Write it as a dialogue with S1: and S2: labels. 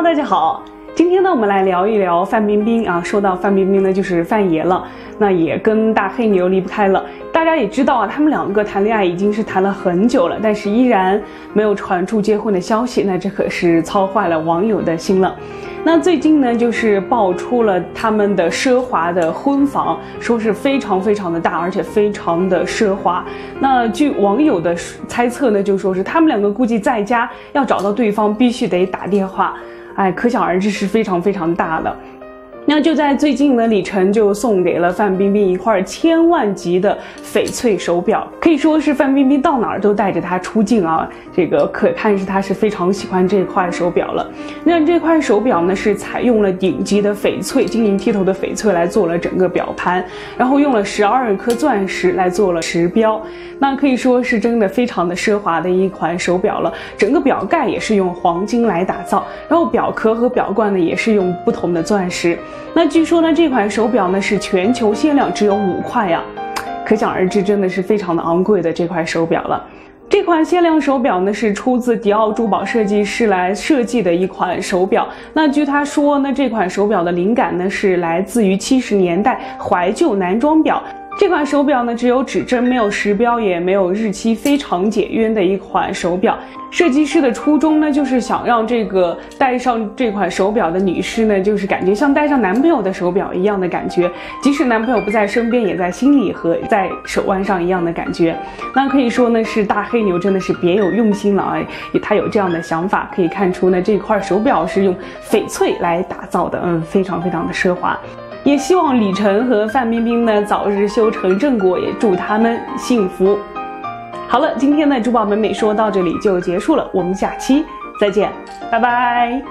S1: 大家好，今天呢，我们来聊一聊范冰冰啊。说到范冰冰呢，就是范爷了，那也跟大黑牛离不开了。大家也知道啊，他们两个谈恋爱已经是谈了很久了，但是依然没有传出结婚的消息，那这可是操坏了网友的心了。那最近呢，就是爆出了他们的奢华的婚房，说是非常非常的大，而且非常的奢华。那据网友的猜测呢，就说是他们两个估计在家要找到对方，必须得打电话。哎，可想而知是非常非常大的。那就在最近呢，李晨就送给了范冰冰一块千万级的翡翠手表，可以说是范冰冰到哪儿都带着它出镜啊。这个可看是她是非常喜欢这块手表了。那这块手表呢，是采用了顶级的翡翠，晶莹剔透的翡翠来做了整个表盘，然后用了十二颗钻石来做了石标。那可以说是真的非常的奢华的一款手表了。整个表盖也是用黄金来打造，然后表壳和表冠呢也是用不同的钻石。那据说呢，这款手表呢是全球限量只有五块呀，可想而知，真的是非常的昂贵的这块手表了。这款限量手表呢是出自迪奥珠宝设计师来设计的一款手表。那据他说呢，这款手表的灵感呢是来自于七十年代怀旧男装表。这款手表呢，只有指针，没有时标，也没有日期，非常简约的一款手表。设计师的初衷呢，就是想让这个戴上这款手表的女士呢，就是感觉像戴上男朋友的手表一样的感觉，即使男朋友不在身边，也在心里和在手腕上一样的感觉。那可以说呢，是大黑牛真的是别有用心了啊！他有这样的想法，可以看出呢，这块手表是用翡翠来打造的，嗯，非常非常的奢华。也希望李晨和范冰冰呢早日修成正果，也祝他们幸福。好了，今天的珠宝美美说到这里就结束了，我们下期再见，拜拜。